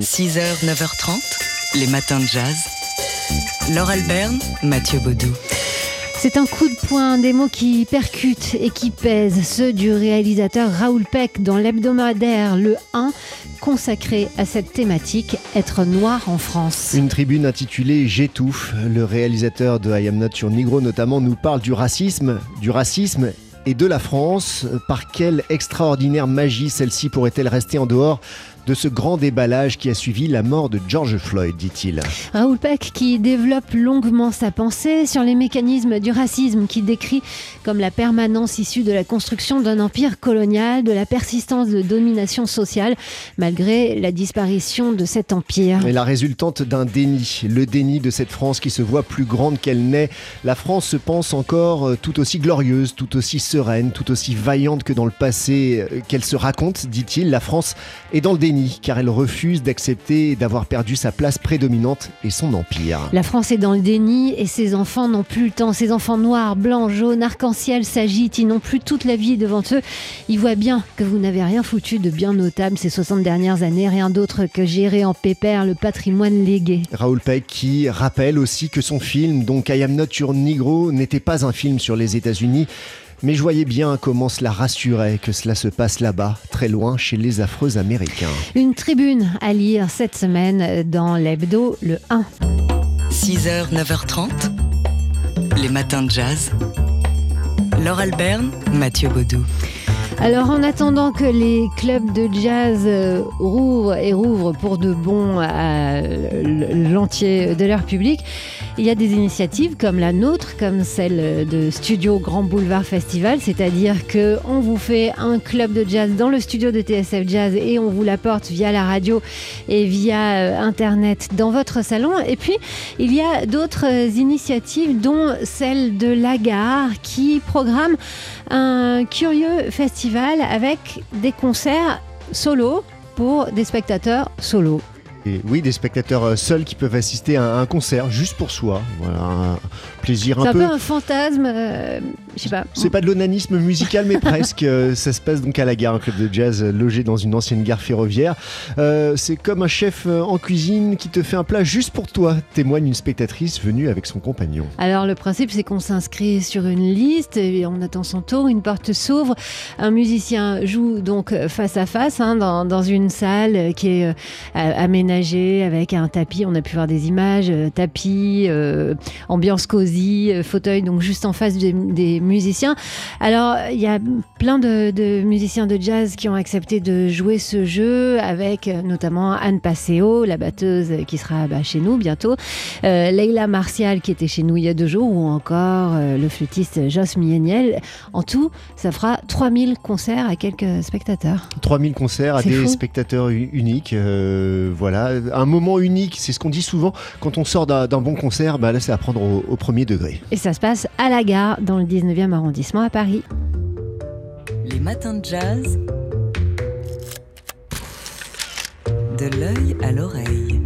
6h, 9h30, les matins de jazz. Laure Alberne, Mathieu Baudou. C'est un coup de poing, des mots qui percutent et qui pèsent, ceux du réalisateur Raoul Peck dans l'hebdomadaire Le 1, consacré à cette thématique, être noir en France. Une tribune intitulée J'étouffe. Le réalisateur de I Am Not Your Negro notamment nous parle du racisme, du racisme et de la France. Par quelle extraordinaire magie celle-ci pourrait-elle rester en dehors de ce grand déballage qui a suivi la mort de George Floyd, dit-il. Raoul Peck qui développe longuement sa pensée sur les mécanismes du racisme qui décrit comme la permanence issue de la construction d'un empire colonial, de la persistance de domination sociale malgré la disparition de cet empire. Et la résultante d'un déni, le déni de cette France qui se voit plus grande qu'elle n'est. La France se pense encore euh, tout aussi glorieuse, tout aussi sereine, tout aussi vaillante que dans le passé euh, qu'elle se raconte, dit-il. La France est dans le déni car elle refuse d'accepter d'avoir perdu sa place prédominante et son empire. La France est dans le déni et ses enfants n'ont plus le temps. Ses enfants noirs, blancs, jaunes, arc-en-ciel s'agitent. Ils n'ont plus toute la vie devant eux. Ils voient bien que vous n'avez rien foutu de bien notable ces 60 dernières années. Rien d'autre que gérer en pépère le patrimoine légué. Raoul Peck qui rappelle aussi que son film, donc I Am Not Your Negro, n'était pas un film sur les États-Unis mais je voyais bien comment cela rassurait que cela se passe là-bas, très loin, chez les affreux Américains. Une tribune à lire cette semaine dans l'hebdo, le 1. 6h, 9h30, les matins de jazz. Laure Alberne, Mathieu Baudou. Alors en attendant que les clubs de jazz euh, rouvrent et rouvrent pour de bon à l'entier de leur public, il y a des initiatives comme la nôtre, comme celle de Studio Grand Boulevard Festival, c'est-à-dire que on vous fait un club de jazz dans le studio de TSF Jazz et on vous l'apporte via la radio et via euh, internet dans votre salon. Et puis il y a d'autres initiatives, dont celle de la gare qui programme un curieux festival avec des concerts solo pour des spectateurs solo. Et oui, des spectateurs euh, seuls qui peuvent assister à un concert juste pour soi. Voilà, un plaisir un peu. C'est un peu un fantasme, euh, je sais pas. C'est pas de l'onanisme musical, mais presque. Euh, ça se passe donc à la gare, un club de jazz logé dans une ancienne gare ferroviaire. c'est comme un chef en cuisine qui te fait un plat juste pour toi, témoigne une spectatrice venue avec son compagnon. Alors le principe, c'est qu'on s'inscrit sur une liste et on attend son tour, une porte s'ouvre, un musicien joue donc face à face hein, dans, dans, une salle qui est aménagée avec un tapis. On a pu voir des images, euh, tapis, euh, ambiance cosy, euh, fauteuil, donc juste en face des, musiciens. Alors, il y a plein de, musiciens de jazz qui ont accepté de jouer ce jeu, avec notamment Anne Passeo, la batteuse qui sera bah, chez nous bientôt, Leila Martial qui était chez nous il y a deux jours, ou encore le flûtiste Joss Mieniel. En tout, ça fera 3000 concerts à quelques spectateurs. 3000 concerts à des spectateurs uniques. voilà un moment unique, c'est ce qu'on dit souvent quand on sort d'un bon concert, bah là c'est à prendre au, premier degré. Et ça se passe à la gare, dans le 19e arrondissement à Paris. Les matins de jazz. De l'œil à l'oreille.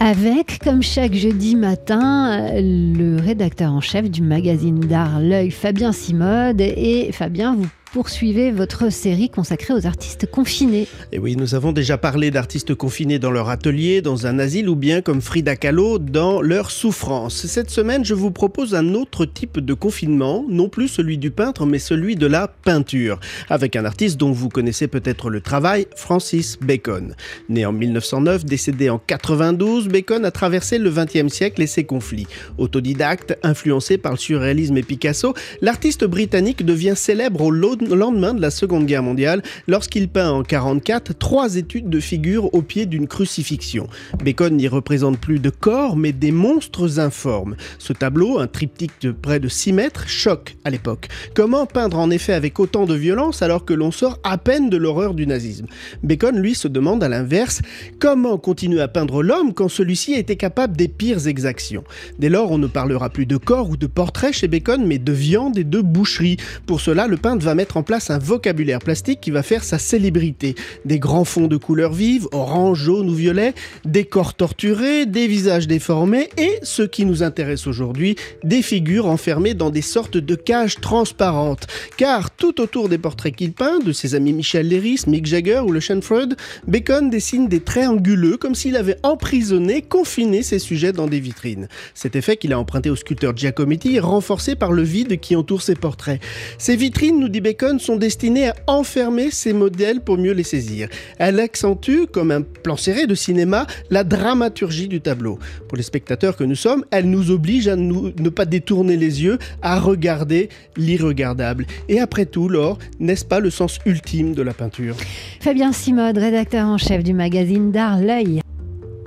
Avec, comme chaque jeudi matin, le rédacteur en chef du magazine d'art L'œil, Fabien Simode. Et Fabien, vous poursuivez votre série consacrée aux artistes confinés. Et oui, nous avons déjà parlé d'artistes confinés dans leur atelier, dans un asile ou bien comme Frida Kahlo dans leur souffrance. Cette semaine, je vous propose un autre type de confinement, non plus celui du peintre, mais celui de la peinture, avec un artiste dont vous connaissez peut-être le travail, Francis Bacon. Né en 1909, décédé en 92, Bacon a traversé le XXe siècle et ses conflits. Autodidacte, influencé par le surréalisme et Picasso, l'artiste britannique devient célèbre au lot lendemain de la Seconde Guerre mondiale lorsqu'il peint en 1944 trois études de figure au pied d'une crucifixion. Bacon n'y représente plus de corps mais des monstres informes. Ce tableau, un triptyque de près de 6 mètres, choque à l'époque. Comment peindre en effet avec autant de violence alors que l'on sort à peine de l'horreur du nazisme? Bacon, lui, se demande à l'inverse comment continuer à peindre l'homme quand celui-ci était capable des pires exactions? Dès lors, on ne parlera plus de corps ou de portraits chez Bacon mais de viande et de boucherie. Pour cela, le peintre va mettre en place un vocabulaire plastique qui va faire sa célébrité. Des grands fonds de couleurs vives, orange, jaune ou violet, des corps torturés, des visages déformés et, ce qui nous intéresse aujourd'hui, des figures enfermées dans des sortes de cages transparentes. Car tout autour des portraits qu'il peint, de ses amis Michel Léris, Mick Jagger ou le Freud, Bacon dessine des traits anguleux comme s'il avait emprisonné, confiné ses sujets dans des vitrines. Cet effet qu'il a emprunté au sculpteur Giacometti est renforcé par le vide qui entoure ses portraits. Ces vitrines, nous dit Bacon, sont destinées à enfermer ces modèles pour mieux les saisir. Elle accentue, comme un plan serré de cinéma, la dramaturgie du tableau. Pour les spectateurs que nous sommes, elle nous oblige à ne pas détourner les yeux, à regarder l'irregardable. Et après tout, Laure, n'est-ce pas le sens ultime de la peinture? Fabien Simode, rédacteur en chef du magazine d'art L'œil.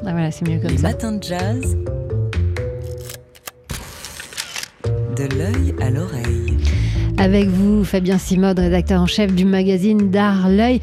Ah voilà, c'est mieux comme Les ça. matins de jazz. De l'œil à l'oreille. Avec vous, Fabien Simode, rédacteur en chef du magazine d'art L'œil.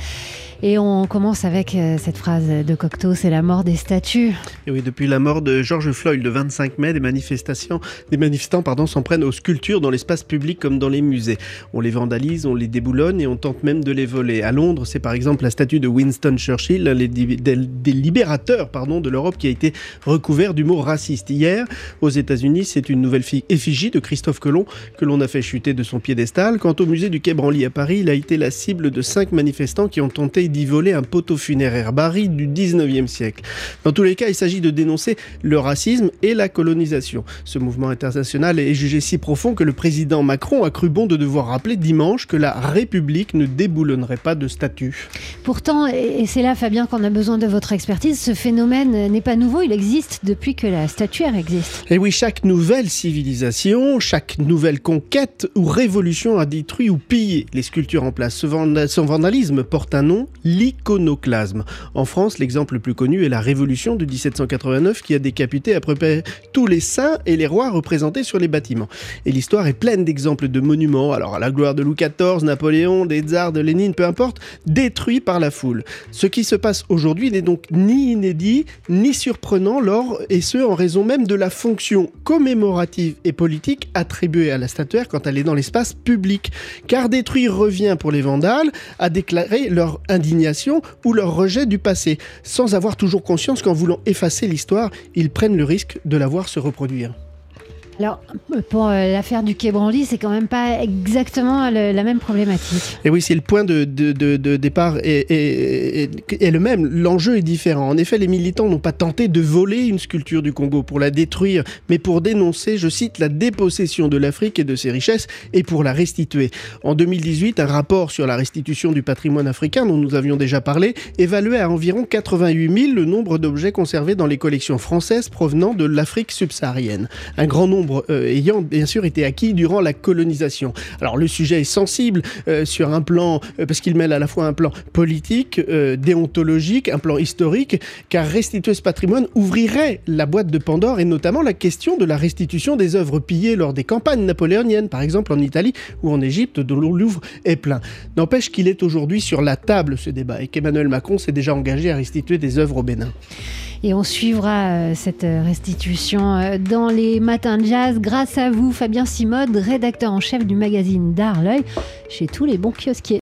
Et on commence avec euh, cette phrase de Cocteau, c'est la mort des statues. Et oui, depuis la mort de George Floyd le 25 mai, des manifestations, des manifestants s'en prennent aux sculptures dans l'espace public comme dans les musées. On les vandalise, on les déboulonne et on tente même de les voler. À Londres, c'est par exemple la statue de Winston Churchill, l'un des, libérateurs pardon, de l'Europe, qui a été recouvert d'humour raciste. Hier, aux États-Unis, c'est une nouvelle effigie de Christophe Colomb que l'on a fait chuter de son piédestal. Quant au musée du Quai Branly à Paris, il a été la cible de cinq manifestants qui ont tenté d'y voler un poteau funéraire Barry du 19e siècle. Dans tous les cas, il s'agit de dénoncer le racisme et la colonisation. Ce mouvement international est jugé si profond que le président Macron a cru bon de devoir rappeler dimanche que la République ne déboulonnerait pas de statut. Pourtant, et c'est là Fabien qu'on a besoin de votre expertise, ce phénomène n'est pas nouveau, il existe depuis que la statuaire existe. Et oui, chaque nouvelle civilisation, chaque nouvelle conquête ou révolution a détruit ou pillé les sculptures en place. Son vandalisme porte un nom, l'iconoclasme. En France, l'exemple le plus connu est la Révolution de 1789 qui a décapité à peu près tous les saints et les rois représentés sur les bâtiments. Et l'histoire est pleine d'exemples de monuments, alors à la gloire de Louis XIV, Napoléon, des tsars, de Lénine, peu importe, détruits par la foule. Ce qui se passe aujourd'hui n'est donc ni inédit, ni surprenant, lors, et ce en raison même de la fonction commémorative et politique attribuée à la statuaire quand elle est dans l'espace public. Car détruire revient pour les vandales à déclarer leur ou leur rejet du passé, sans avoir toujours conscience qu'en voulant effacer l'histoire, ils prennent le risque de la voir se reproduire. Alors, pour euh, l'affaire du Quai c'est quand même pas exactement la même problématique. Et oui, c'est le point de, départ est, le même. L'enjeu est différent. En effet, les militants n'ont pas tenté de voler une sculpture du Congo pour la détruire, mais pour dénoncer, je cite, la dépossession de l'Afrique et de ses richesses et pour la restituer. En 2018, un rapport sur la restitution du patrimoine africain, dont nous avions déjà parlé, évaluait à environ 88 000 le nombre d'objets conservés dans les collections françaises provenant de l'Afrique subsaharienne. Un grand nombre euh, ayant bien sûr été acquis durant la colonisation. Alors le sujet est sensible euh, sur un plan, euh, parce qu'il mêle à la fois un plan politique, déontologique, un plan historique, car restituer ce patrimoine ouvrirait la boîte de Pandore et notamment la question de la restitution des œuvres pillées lors des campagnes napoléoniennes, par exemple en Italie ou en Égypte, dont le Louvre est plein. N'empêche qu'il est aujourd'hui sur la table ce débat et qu'Emmanuel Macron s'est déjà engagé à restituer des œuvres au Bénin. Et on suivra euh, cette restitution euh, dans les matins de jazz grâce à vous, Fabien Simode, rédacteur en chef du magazine d'Art L'œil, chez tous les bons kiosquiers.